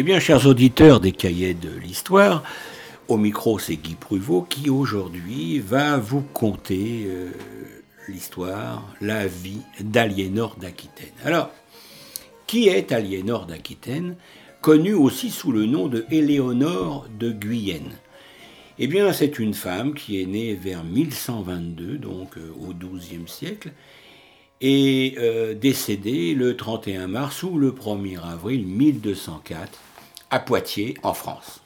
Eh bien, chers auditeurs des cahiers de l'histoire, au micro, c'est Guy Pruvot qui aujourd'hui va vous conter euh, l'histoire, la vie d'Aliénor d'Aquitaine. Alors, qui est Aliénor d'Aquitaine, connue aussi sous le nom de Éléonore de Guyenne? Eh bien, c'est une femme qui est née vers 1122, donc euh, au XIIe siècle, et euh, décédée le 31 mars ou le 1er avril 1204 à Poitiers, en France.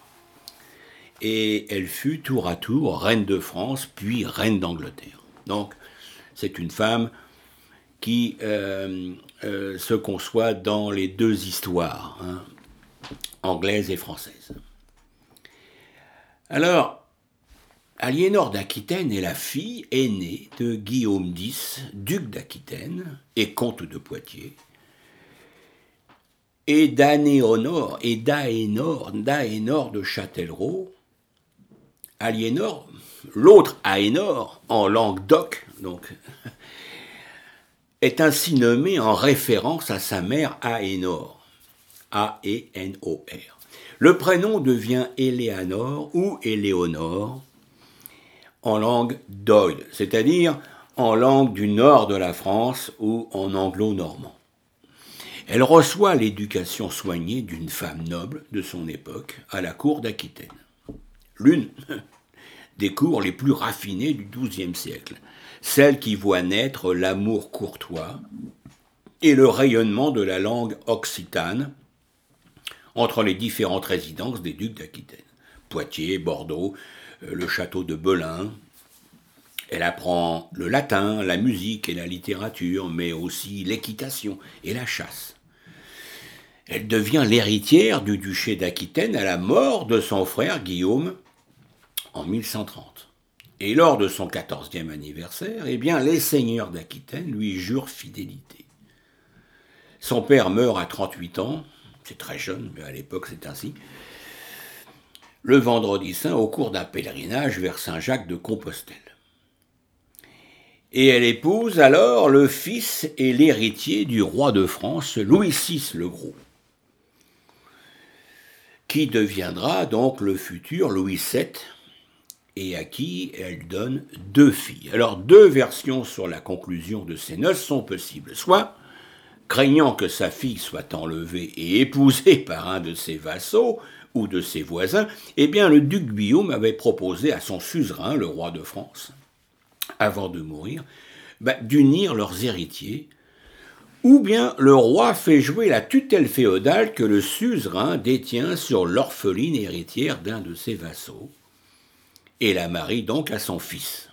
Et elle fut tour à tour reine de France, puis reine d'Angleterre. Donc, c'est une femme qui euh, euh, se conçoit dans les deux histoires, hein, anglaise et française. Alors, Aliénor d'Aquitaine est la fille aînée de Guillaume X, duc d'Aquitaine et comte de Poitiers, et d'Anéonor et d'Aénor, d'Aénor de Châtellerault. Aliénor, l'autre Aénor, en langue d'oc, donc, est ainsi nommé en référence à sa mère Aénor, A-E-N-O-R. Le prénom devient Éléanor ou Éléonore, en langue d'oïl, c'est-à-dire en langue du nord de la France ou en anglo-normand. Elle reçoit l'éducation soignée d'une femme noble de son époque à la cour d'Aquitaine. L'une des cours les plus raffinées du XIIe siècle, celle qui voit naître l'amour courtois et le rayonnement de la langue occitane entre les différentes résidences des ducs d'Aquitaine. Poitiers, Bordeaux, euh, le château de Belin. Elle apprend le latin, la musique et la littérature, mais aussi l'équitation et la chasse. Elle devient l'héritière du duché d'Aquitaine à la mort de son frère Guillaume en 1130. Et lors de son quatorzième anniversaire, eh bien, les seigneurs d'Aquitaine lui jurent fidélité. Son père meurt à 38 ans, c'est très jeune, mais à l'époque c'est ainsi le vendredi saint au cours d'un pèlerinage vers Saint-Jacques de Compostelle. Et elle épouse alors le fils et l'héritier du roi de France, Louis VI le Gros, qui deviendra donc le futur Louis VII, et à qui elle donne deux filles. Alors deux versions sur la conclusion de ces noces sont possibles. Soit, craignant que sa fille soit enlevée et épousée par un de ses vassaux, ou de ses voisins, eh bien le duc Guillaume avait proposé à son suzerain, le roi de France, avant de mourir, bah, d'unir leurs héritiers, ou bien le roi fait jouer la tutelle féodale que le suzerain détient sur l'orpheline héritière d'un de ses vassaux, et la marie donc à son fils.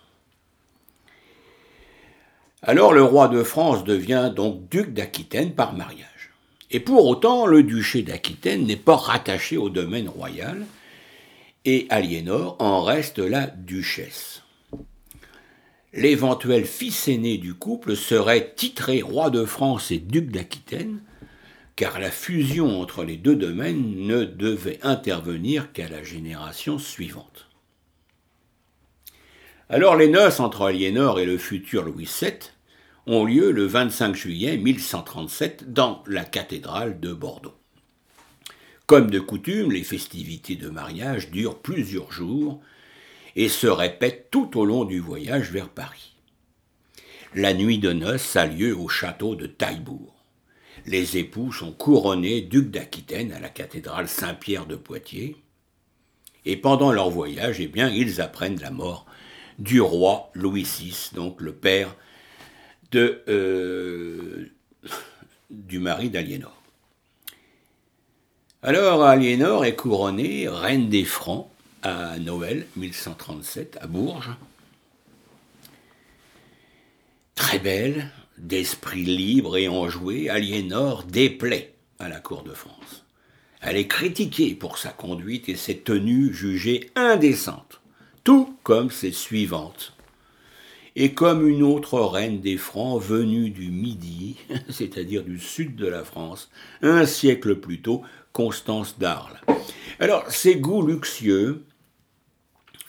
Alors le roi de France devient donc duc d'Aquitaine par mariage. Et pour autant, le duché d'Aquitaine n'est pas rattaché au domaine royal, et Aliénor en reste la duchesse. L'éventuel fils aîné du couple serait titré roi de France et duc d'Aquitaine, car la fusion entre les deux domaines ne devait intervenir qu'à la génération suivante. Alors les noces entre Aliénor et le futur Louis VII ont lieu le 25 juillet 1137 dans la cathédrale de Bordeaux. Comme de coutume, les festivités de mariage durent plusieurs jours et se répètent tout au long du voyage vers Paris. La nuit de noces a lieu au château de Taillebourg. Les époux sont couronnés ducs d'Aquitaine à la cathédrale Saint-Pierre de Poitiers. Et pendant leur voyage, eh bien, ils apprennent la mort du roi Louis VI, donc le père euh, du mari d'Aliénor. Alors Aliénor est couronnée reine des Francs à Noël 1137 à Bourges. Très belle, d'esprit libre et enjoué, Aliénor déplaît à la cour de France. Elle est critiquée pour sa conduite et ses tenues jugées indécentes, tout comme ses suivantes et comme une autre reine des Francs venue du Midi, c'est-à-dire du sud de la France, un siècle plus tôt, Constance d'Arles. Alors, ces goûts luxueux,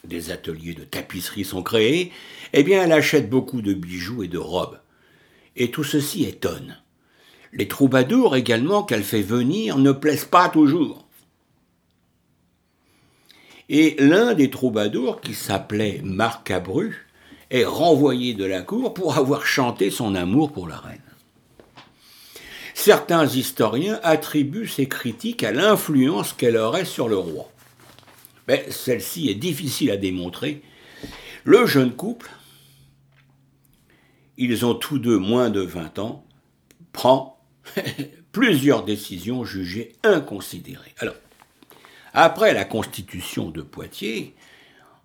des ateliers de tapisserie sont créés, eh bien, elle achète beaucoup de bijoux et de robes. Et tout ceci étonne. Les troubadours également qu'elle fait venir ne plaisent pas toujours. Et l'un des troubadours, qui s'appelait Marc Abru, est renvoyé de la cour pour avoir chanté son amour pour la reine. Certains historiens attribuent ces critiques à l'influence qu'elle aurait sur le roi. Mais celle-ci est difficile à démontrer. Le jeune couple, ils ont tous deux moins de 20 ans, prend plusieurs décisions jugées inconsidérées. Alors, après la constitution de Poitiers,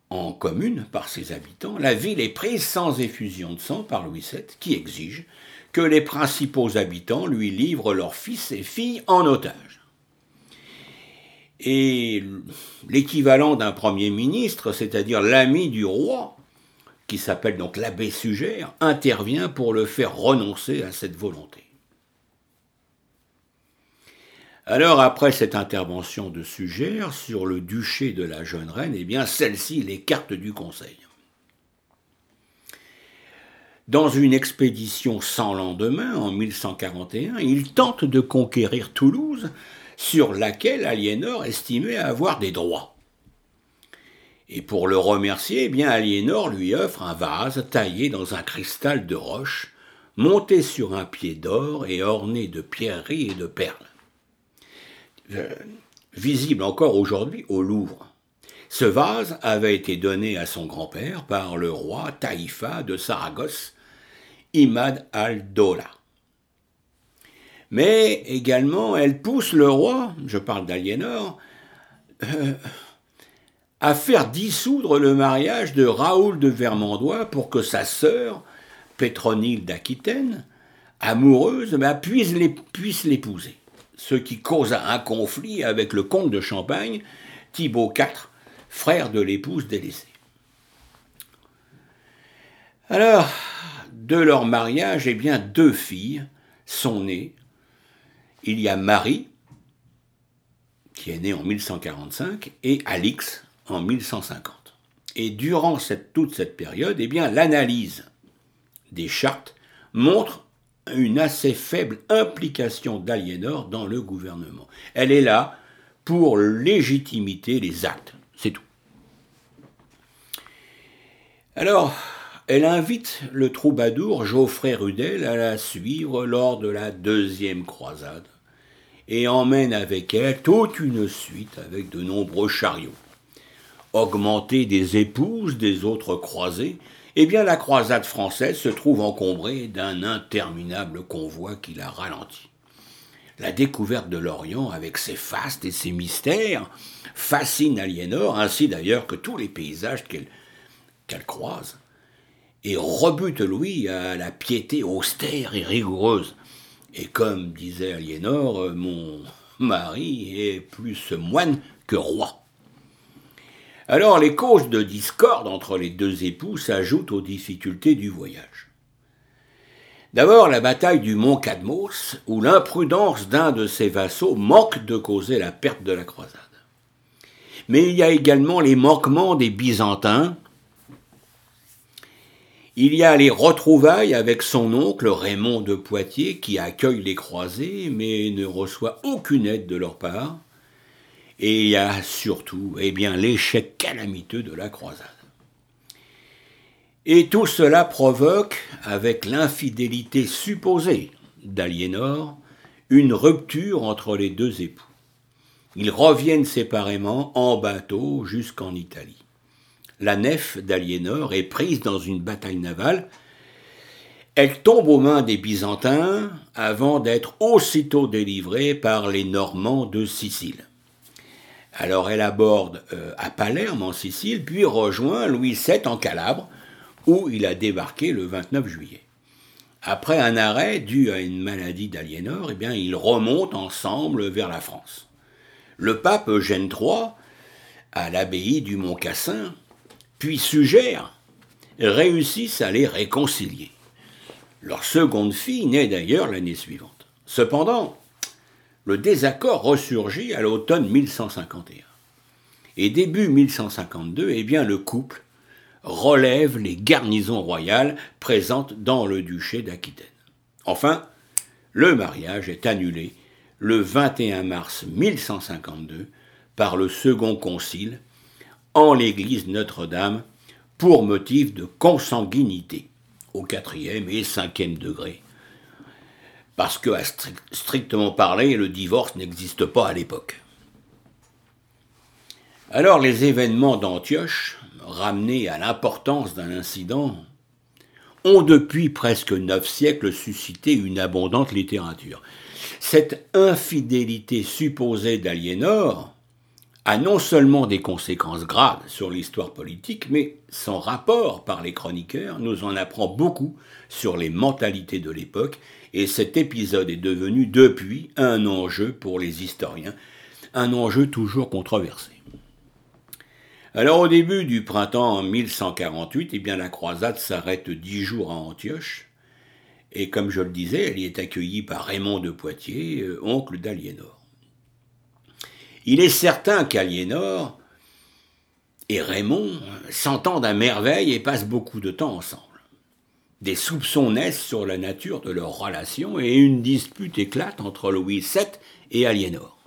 en commune par ses habitants, la ville est prise sans effusion de sang par Louis VII, qui exige que les principaux habitants lui livrent leurs fils et filles en otage. Et l'équivalent d'un premier ministre, c'est-à-dire l'ami du roi, qui s'appelle donc l'abbé Sugère, intervient pour le faire renoncer à cette volonté. Alors, après cette intervention de Sugère sur le duché de la jeune reine, eh bien, celle-ci l'écarte du conseil. Dans une expédition sans lendemain, en 1141, il tente de conquérir Toulouse, sur laquelle Aliénor estimait avoir des droits. Et pour le remercier, eh bien, Aliénor lui offre un vase taillé dans un cristal de roche, monté sur un pied d'or et orné de pierreries et de perles. Euh, visible encore aujourd'hui au Louvre. Ce vase avait été donné à son grand-père par le roi Taïfa de Saragosse, Imad al-Dola. Mais également, elle pousse le roi, je parle d'Aliénor, euh, à faire dissoudre le mariage de Raoul de Vermandois pour que sa sœur, Pétronille d'Aquitaine, amoureuse, puisse l'épouser ce qui causa un conflit avec le comte de Champagne, Thibaut IV, frère de l'épouse délaissée. Alors, de leur mariage, eh bien, deux filles sont nées. Il y a Marie, qui est née en 1145, et Alix en 1150. Et durant toute cette période, eh bien, l'analyse des chartes montre une assez faible implication d'Aliénor dans le gouvernement. Elle est là pour légitimiter les actes, c'est tout. Alors, elle invite le troubadour Geoffrey Rudel à la suivre lors de la deuxième croisade et emmène avec elle toute une suite avec de nombreux chariots. Augmentés des épouses des autres croisés, eh bien la croisade française se trouve encombrée d'un interminable convoi qui la ralentit. La découverte de l'Orient, avec ses fastes et ses mystères, fascine Aliénor, ainsi d'ailleurs que tous les paysages qu'elle croise, et rebute Louis à la piété austère et rigoureuse. Et comme disait Aliénor, mon mari est plus moine que roi. Alors les causes de discorde entre les deux époux s'ajoutent aux difficultés du voyage. D'abord la bataille du mont Cadmos, où l'imprudence d'un de ses vassaux manque de causer la perte de la croisade. Mais il y a également les manquements des Byzantins. Il y a les retrouvailles avec son oncle Raymond de Poitiers qui accueille les croisés mais ne reçoit aucune aide de leur part. Et il y a surtout eh bien, l'échec calamiteux de la croisade. Et tout cela provoque, avec l'infidélité supposée d'Aliénor, une rupture entre les deux époux. Ils reviennent séparément en bateau jusqu'en Italie. La nef d'Aliénor est prise dans une bataille navale. Elle tombe aux mains des Byzantins avant d'être aussitôt délivrée par les Normands de Sicile. Alors elle aborde euh, à Palerme en Sicile, puis rejoint Louis VII en Calabre, où il a débarqué le 29 juillet. Après un arrêt dû à une maladie d'Aliénor, eh bien, ils remontent ensemble vers la France. Le pape Eugène III, à l'abbaye du Mont-Cassin, puis Sugère, réussissent à les réconcilier. Leur seconde fille naît d'ailleurs l'année suivante. Cependant, le désaccord ressurgit à l'automne 1151. Et début 1152, eh bien, le couple relève les garnisons royales présentes dans le duché d'Aquitaine. Enfin, le mariage est annulé le 21 mars 1152 par le second concile en l'église Notre-Dame pour motif de consanguinité au quatrième et cinquième degré. Parce que, à strictement parler, le divorce n'existe pas à l'époque. Alors les événements d'Antioche, ramenés à l'importance d'un incident, ont depuis presque neuf siècles suscité une abondante littérature. Cette infidélité supposée d'Aliénor a non seulement des conséquences graves sur l'histoire politique, mais son rapport par les chroniqueurs nous en apprend beaucoup sur les mentalités de l'époque, et cet épisode est devenu depuis un enjeu pour les historiens, un enjeu toujours controversé. Alors au début du printemps 1148, eh bien, la croisade s'arrête dix jours à Antioche, et comme je le disais, elle y est accueillie par Raymond de Poitiers, euh, oncle d'Aliénor. Il est certain qu'Aliénor et Raymond s'entendent à merveille et passent beaucoup de temps ensemble. Des soupçons naissent sur la nature de leur relation et une dispute éclate entre Louis VII et Aliénor.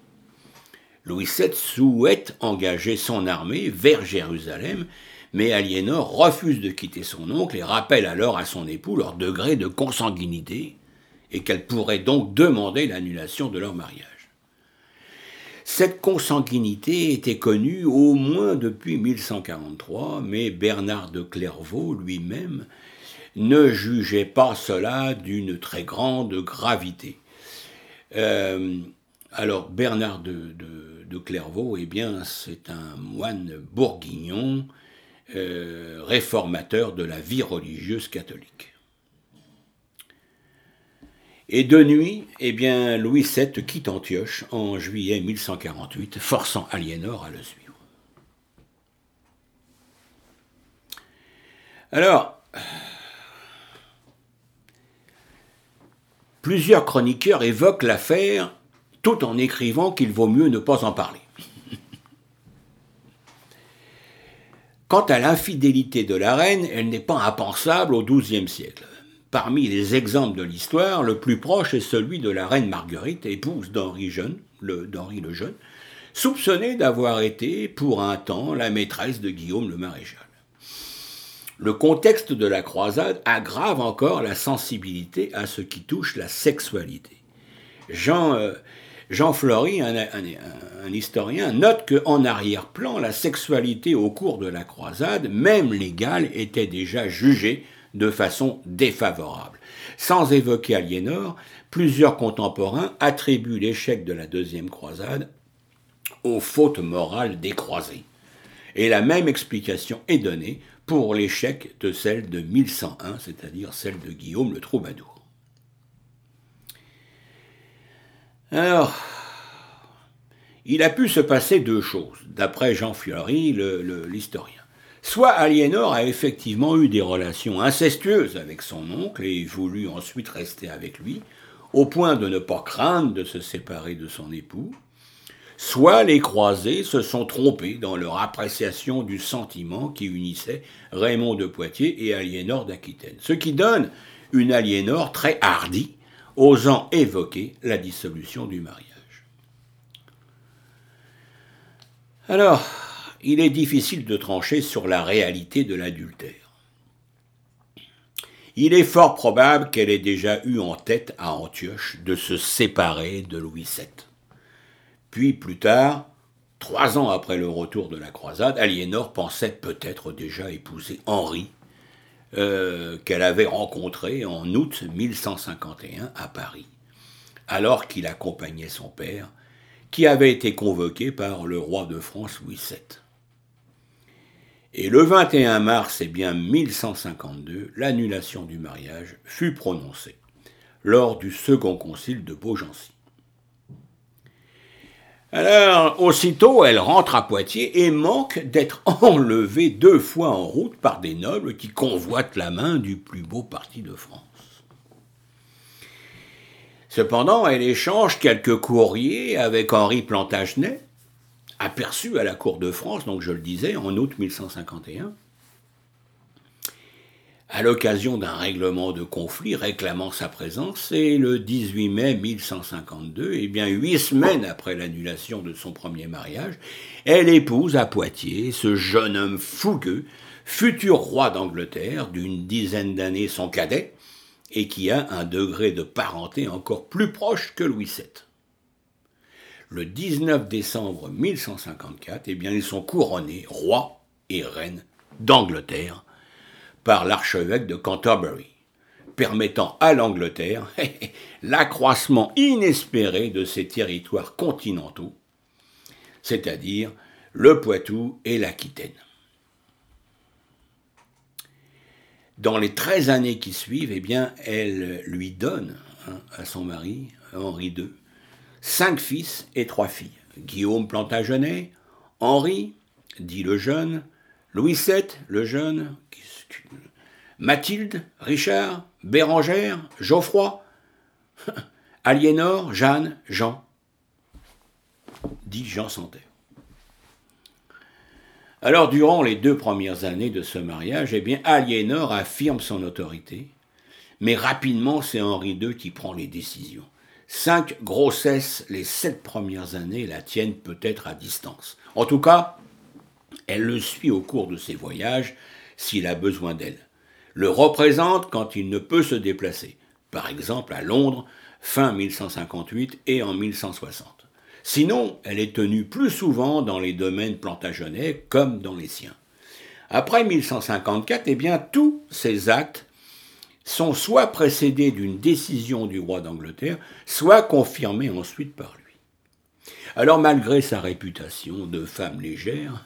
Louis VII souhaite engager son armée vers Jérusalem mais Aliénor refuse de quitter son oncle et rappelle alors à son époux leur degré de consanguinité et qu'elle pourrait donc demander l'annulation de leur mariage. Cette consanguinité était connue au moins depuis 1143, mais Bernard de Clairvaux lui-même ne jugeait pas cela d'une très grande gravité. Euh, alors Bernard de, Clairvaux, eh bien, c'est un moine bourguignon euh, réformateur de la vie religieuse catholique. Et de nuit, eh bien, Louis VII quitte Antioche en juillet 1148, forçant Aliénor à le suivre. Alors, plusieurs chroniqueurs évoquent l'affaire tout en écrivant qu'il vaut mieux ne pas en parler. Quant à l'infidélité de la reine, elle n'est pas impensable au XIIe siècle. Parmi les exemples de l'histoire, le plus proche est celui de la reine Marguerite, épouse d'Henri le, Jeune, soupçonnée d'avoir été, pour un temps, la maîtresse de Guillaume le Maréchal. Le contexte de la croisade aggrave encore la sensibilité à ce qui touche la sexualité. Jean, euh, Jean Flory, un, historien, note qu'en arrière-plan, la sexualité au cours de la croisade, même légale, était déjà jugée de façon défavorable. Sans évoquer Aliénor, plusieurs contemporains attribuent l'échec de la deuxième croisade aux fautes morales des croisés. Et la même explication est donnée pour l'échec de celle de 1101, c'est-à-dire celle de Guillaume le Troubadour. Alors, il a pu se passer deux choses, d'après Jean Fiori, l'historien. Soit Aliénor a effectivement eu des relations incestueuses avec son oncle et voulu ensuite rester avec lui, au point de ne pas craindre de se séparer de son époux, soit les croisés se sont trompés dans leur appréciation du sentiment qui unissait Raymond de Poitiers et Aliénor d'Aquitaine, ce qui donne une Aliénor très hardie osant évoquer la dissolution du mariage. Alors, il est difficile de trancher sur la réalité de l'adultère. Il est fort probable qu'elle ait déjà eu en tête à Antioche de se séparer de Louis VII. Puis plus tard, trois ans après le retour de la croisade, Aliénor pensait peut-être déjà épouser Henri, euh, qu'elle avait rencontré en août 1151 à Paris, alors qu'il accompagnait son père, qui avait été convoqué par le roi de France Louis VII. Et le 21 mars, eh bien 1152, l'annulation du mariage fut prononcée lors du second concile de Beaugency. Alors, aussitôt, elle rentre à Poitiers et manque d'être enlevée deux fois en route par des nobles qui convoitent la main du plus beau parti de France. Cependant, elle échange quelques courriers avec Henri Plantagenet, aperçu à la cour de France, donc je le disais, en août 1151. à l'occasion d'un règlement de conflit réclamant sa présence, et le 18 mai 1152, et eh bien huit semaines après l'annulation de son premier mariage, elle épouse à Poitiers ce jeune homme fougueux, futur roi d'Angleterre, d'une dizaine d'années son cadet, et qui a un degré de parenté encore plus proche que Louis VII. Le 19 décembre 1154, eh bien, ils sont couronnés roi et reine d'Angleterre par l'archevêque de Canterbury, permettant à l'Angleterre l'accroissement inespéré de ses territoires continentaux, c'est-à-dire le Poitou et l'Aquitaine. Dans les 13 années qui suivent, eh bien, elle lui donne hein, à son mari, Henri II, cinq fils et trois filles. Guillaume Plantagenet, Henri, dit le jeune, Louis VII, le jeune, Mathilde, Richard, Bérangère, Geoffroy, Aliénor, Jeanne, Jean, dit Jean Santerre. Alors, durant les deux premières années de ce mariage, eh bien, Aliénor affirme son autorité, mais rapidement, c'est Henri II qui prend les décisions. Cinq grossesses les sept premières années la tiennent peut-être à distance. En tout cas, elle le suit au cours de ses voyages s'il a besoin d'elle. Le représente quand il ne peut se déplacer, par exemple à Londres, fin 1158 et en 1160. Sinon, elle est tenue plus souvent dans les domaines plantagenets comme dans les siens. Après 1154, eh bien, tous ces actes sont soit précédés d'une décision du roi d'Angleterre, soit confirmés ensuite par lui. Alors malgré sa réputation de femme légère,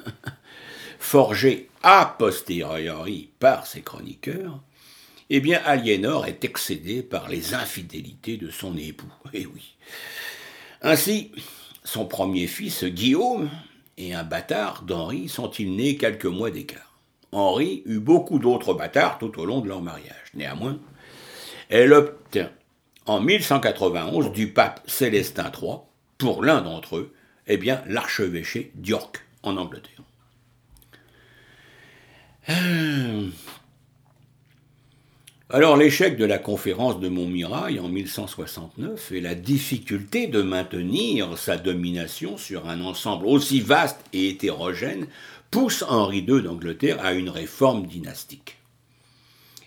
forgée a posteriori par ses chroniqueurs, eh bien Aliénor est excédée par les infidélités de son époux. Eh oui. Ainsi, son premier fils, Guillaume, et un bâtard d'Henri sont-ils nés quelques mois d'écart. Henri eut beaucoup d'autres bâtards tout au long de leur mariage. Néanmoins, elle obtint en 1191 du pape Célestin III, pour l'un d'entre eux, eh bien, l'archevêché d'York, en Angleterre. Euh, alors l'échec de la conférence de Montmirail en 1169 et la difficulté de maintenir sa domination sur un ensemble aussi vaste et hétérogène pousse Henri II d'Angleterre à une réforme dynastique.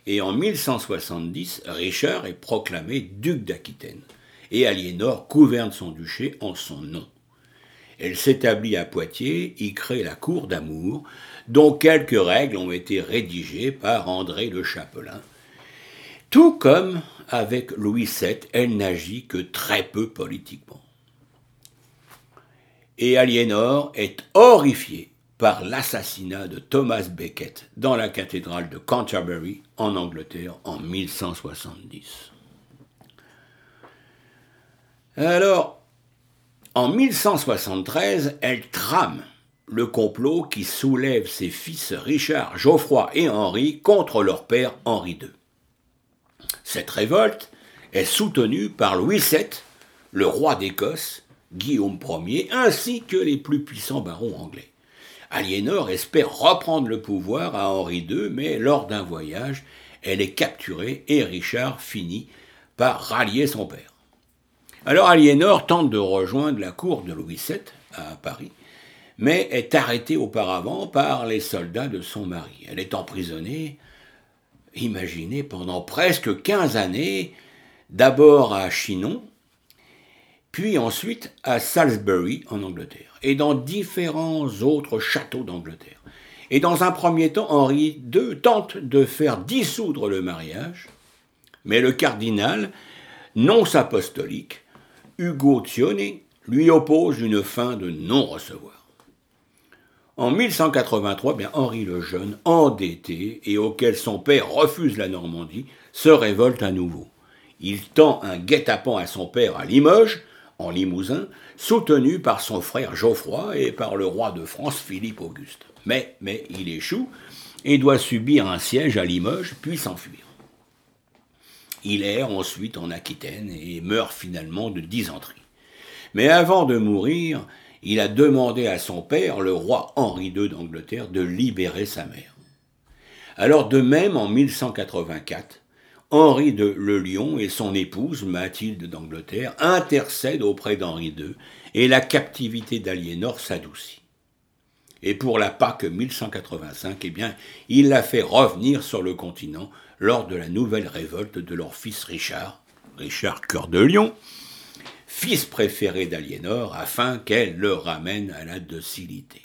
Et en 1170, Richard est proclamé duc d'Aquitaine, et Aliénor gouverne son duché en son nom. Elle s'établit à Poitiers, y crée la cour d'amour, dont quelques règles ont été rédigées par André le Chapelain. Tout comme avec Louis VII, elle n'agit que très peu politiquement. Et Aliénor est horrifié par l'assassinat de Thomas Becket dans la cathédrale de Canterbury en Angleterre en 1170. Alors, en 1173, elle trame le complot qui soulève ses fils Richard, Geoffroy et Henri contre leur père Henri II. Cette révolte est soutenue par Louis VII, le roi d'Écosse, Guillaume Ier, ainsi que les plus puissants barons anglais. Aliénor espère reprendre le pouvoir à Henri II, mais lors d'un voyage, elle est capturée et Richard finit par rallier son père. Alors Aliénor tente de rejoindre la cour de Louis VII à Paris, mais est arrêtée auparavant par les soldats de son mari. Elle est emprisonnée, imaginez, pendant presque 15 années, d'abord à Chinon, puis ensuite à Salisbury en Angleterre, et dans différents autres châteaux d'Angleterre. Et dans un premier temps, Henri II tente de faire dissoudre le mariage, mais le cardinal, non apostolique, Hugo Thione, lui oppose une fin de non-recevoir. En 1183, bien Henri le Jeune, endetté et auquel son père refuse la Normandie, se révolte à nouveau. Il tend un guet-apens à son père à Limoges, en Limousin, soutenu par son frère Geoffroy et par le roi de France Philippe Auguste. Mais, il échoue et doit subir un siège à Limoges, puis s'enfuir. Il erre ensuite en Aquitaine et meurt finalement de dysenterie. Mais avant de mourir, il a demandé à son père, le roi Henri II d'Angleterre, de libérer sa mère. Alors de même, en 1184, Henri de Le Lion et son épouse, Mathilde d'Angleterre, intercèdent auprès d'Henri II et la captivité d'Aliénor s'adoucit. Et pour la Pâque 1185, eh bien, il la fait revenir sur le continent lors de la nouvelle révolte de leur fils Richard, Richard Cœur de Lion, fils préféré d'Aliénor, afin qu'elle le ramène à la docilité.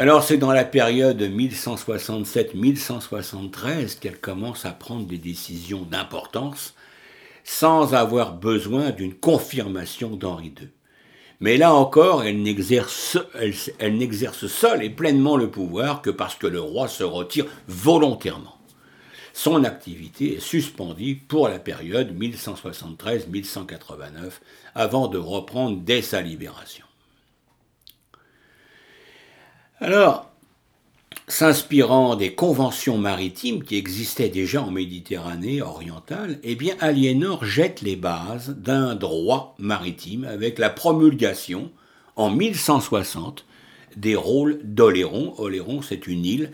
Alors c'est dans la période 1167-1173 qu'elle commence à prendre des décisions d'importance sans avoir besoin d'une confirmation d'Henri II. Mais là encore, elle n'exerce, seule et pleinement le pouvoir que parce que le roi se retire volontairement. Son activité est suspendue pour la période 1173-1189 avant de reprendre dès sa libération. Alors, s'inspirant des conventions maritimes qui existaient déjà en Méditerranée orientale, eh bien Aliénor jette les bases d'un droit maritime avec la promulgation en 1160 des rôles d'Oléron. Oléron, c'est une île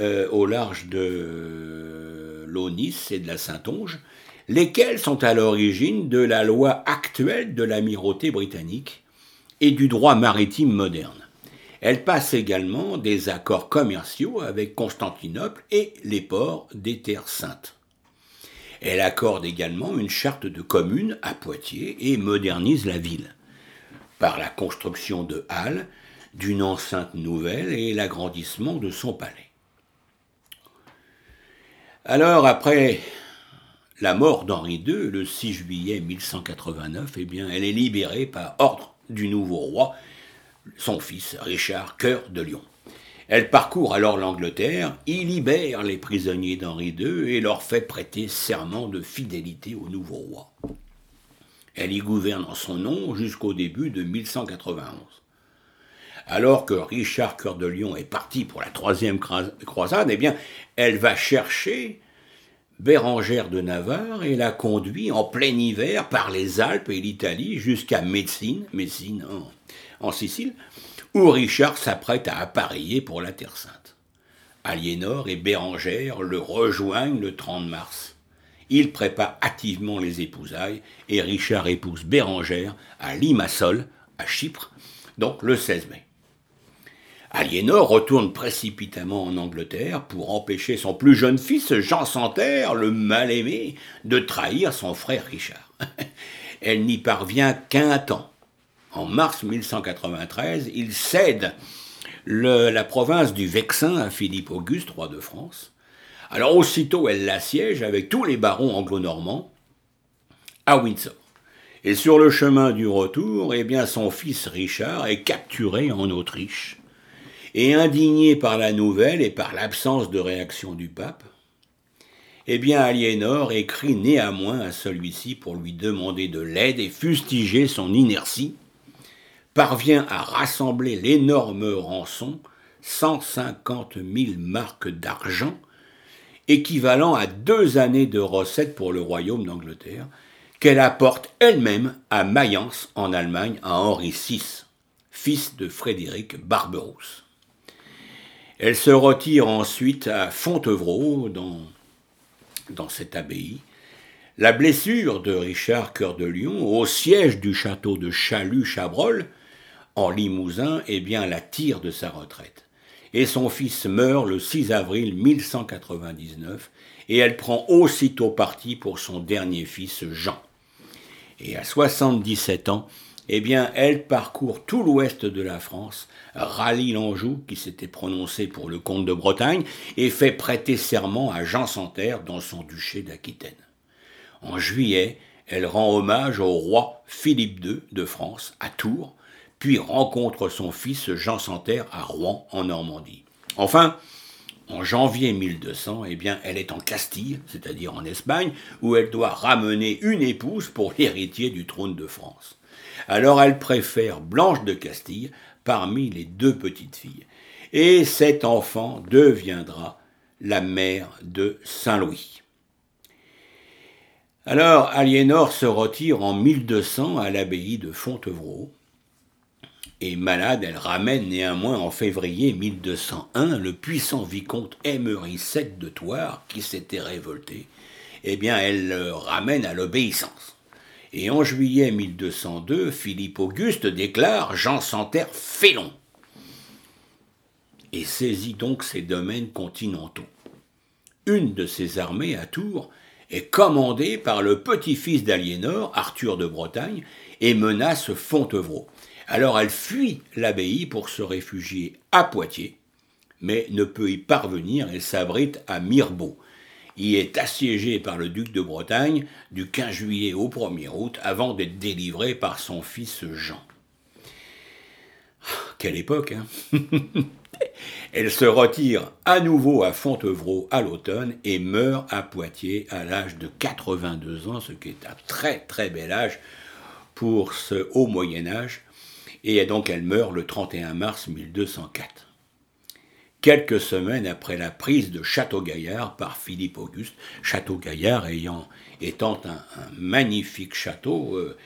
euh, au large de l'Onis et de la Saintonge, lesquelles sont à l'origine de la loi actuelle de l'amirauté britannique et du droit maritime moderne. Elle passe également des accords commerciaux avec Constantinople et les ports des Terres Saintes. Elle accorde également une charte de commune à Poitiers et modernise la ville par la construction de halles, d'une enceinte nouvelle et l'agrandissement de son palais. Alors, après la mort d'Henri II, le 6 juillet 1189, eh bien, elle est libérée par ordre du nouveau roi son fils Richard Cœur de Lion. Elle parcourt alors l'Angleterre, y libère les prisonniers d'Henri II et leur fait prêter serment de fidélité au nouveau roi. Elle y gouverne en son nom jusqu'au début de 1191. Alors que Richard Cœur de Lion est parti pour la troisième croisade, eh bien, elle va chercher Bérangère de Navarre et la conduit en plein hiver par les Alpes et l'Italie jusqu'à Messine en Sicile, où Richard s'apprête à appareiller pour la Terre Sainte. Aliénor et Bérangère le rejoignent le 30 mars. Il prépare activement les épousailles et Richard épouse Bérangère à Limassol, à Chypre, donc le 16 mai. Aliénor retourne précipitamment en Angleterre pour empêcher son plus jeune fils, Jean Santerre, le mal-aimé, de trahir son frère Richard. Elle n'y parvient qu'un temps, en mars 1193, il cède la province du Vexin à Philippe Auguste, roi de France. Alors aussitôt, elle l'assiège avec tous les barons anglo-normands à Windsor. Et sur le chemin du retour, eh bien, son fils Richard est capturé en Autriche. Et indigné par la nouvelle et par l'absence de réaction du pape, eh bien, Aliénor écrit néanmoins à celui-ci pour lui demander de l'aide et fustiger son inertie parvient à rassembler l'énorme rançon, 150 000 marques d'argent, équivalent à deux années de recettes pour le royaume d'Angleterre, qu'elle apporte elle-même à Mayence en Allemagne à Henri VI, fils de Frédéric Barberousse. Elle se retire ensuite à Fontevraud, dans, cette abbaye. La blessure de Richard Cœur de Lion au siège du château de Chalut-Chabrol en Limousin, eh bien, la tire de sa retraite. Et son fils meurt le 6 avril 1199, et elle prend aussitôt parti pour son dernier fils Jean. Et à 77 ans, eh bien, elle parcourt tout l'ouest de la France, rallie l'Anjou, qui s'était prononcé pour le comte de Bretagne, et fait prêter serment à Jean Santerre dans son duché d'Aquitaine. En juillet, elle rend hommage au roi Philippe II de France à Tours, puis rencontre son fils Jean Santerre à Rouen, en Normandie. Enfin, en janvier 1200, eh bien, elle est en Castille, c'est-à-dire en Espagne, où elle doit ramener une épouse pour l'héritier du trône de France. Alors elle préfère Blanche de Castille parmi les deux petites filles. Et cet enfant deviendra la mère de Saint-Louis. Alors Aliénor se retire en 1200 à l'abbaye de Fontevraud, Et malade, elle ramène néanmoins en février 1201 le puissant vicomte Emery VII de Thouars qui s'était révolté. Eh bien, elle le ramène à l'obéissance. Et en juillet 1202, Philippe Auguste déclare Jean Santerre félon et saisit donc ses domaines continentaux. Une de ses armées à Tours est commandée par le petit-fils d'Aliénor, Arthur de Bretagne, et menace Fontevraud. Alors elle fuit l'abbaye pour se réfugier à Poitiers, mais ne peut y parvenir et s'abrite à Mirbeau. Il est assiégé par le duc de Bretagne du 15 juillet au 1er août avant d'être délivré par son fils Jean. Ah, quelle époque, hein Elle se retire à nouveau à Fontevraud à l'automne et meurt à Poitiers à l'âge de 82 ans, ce qui est un très très bel âge pour ce haut Moyen Âge, et donc elle meurt le 31 mars 1204. Quelques semaines après la prise de Château-Gaillard par Philippe Auguste, Château-Gaillard ayant, étant un, magnifique château euh,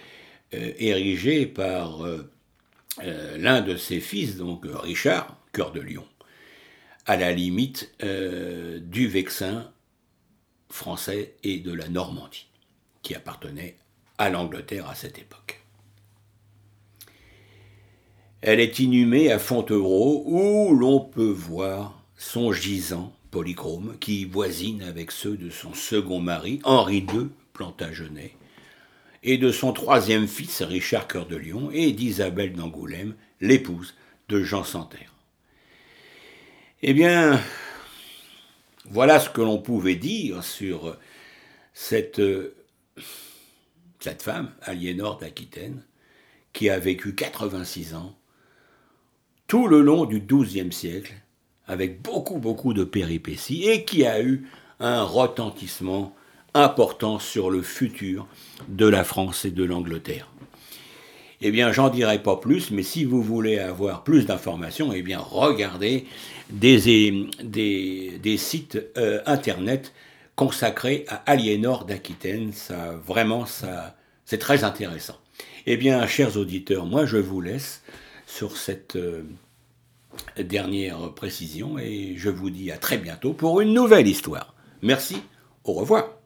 euh, érigé par euh, l'un de ses fils, donc Richard, cœur de Lion, à la limite du Vexin français et de la Normandie, qui appartenait à l'Angleterre à cette époque. Elle est inhumée à Fontevraud, où l'on peut voir son gisant polychrome qui voisine avec ceux de son second mari, Henri II Plantagenet, et de son troisième fils, Richard Cœur de Lion, et d'Isabelle d'Angoulême, l'épouse de Jean Santerre. Eh bien, voilà ce que l'on pouvait dire sur cette, cette femme, Aliénor d'Aquitaine, qui a vécu 86 ans tout le long du XIIe siècle, avec beaucoup, beaucoup de péripéties, et qui a eu un retentissement important sur le futur de la France et de l'Angleterre. Eh bien, j'en dirai pas plus, mais si vous voulez avoir plus d'informations, eh bien, regardez des, des, sites euh, internet consacrés à Aliénor d'Aquitaine. Ça, vraiment, ça, c'est très intéressant. Eh bien, chers auditeurs, moi, je vous laisse sur cette euh, dernière précision et je vous dis à très bientôt pour une nouvelle histoire. Merci, au revoir.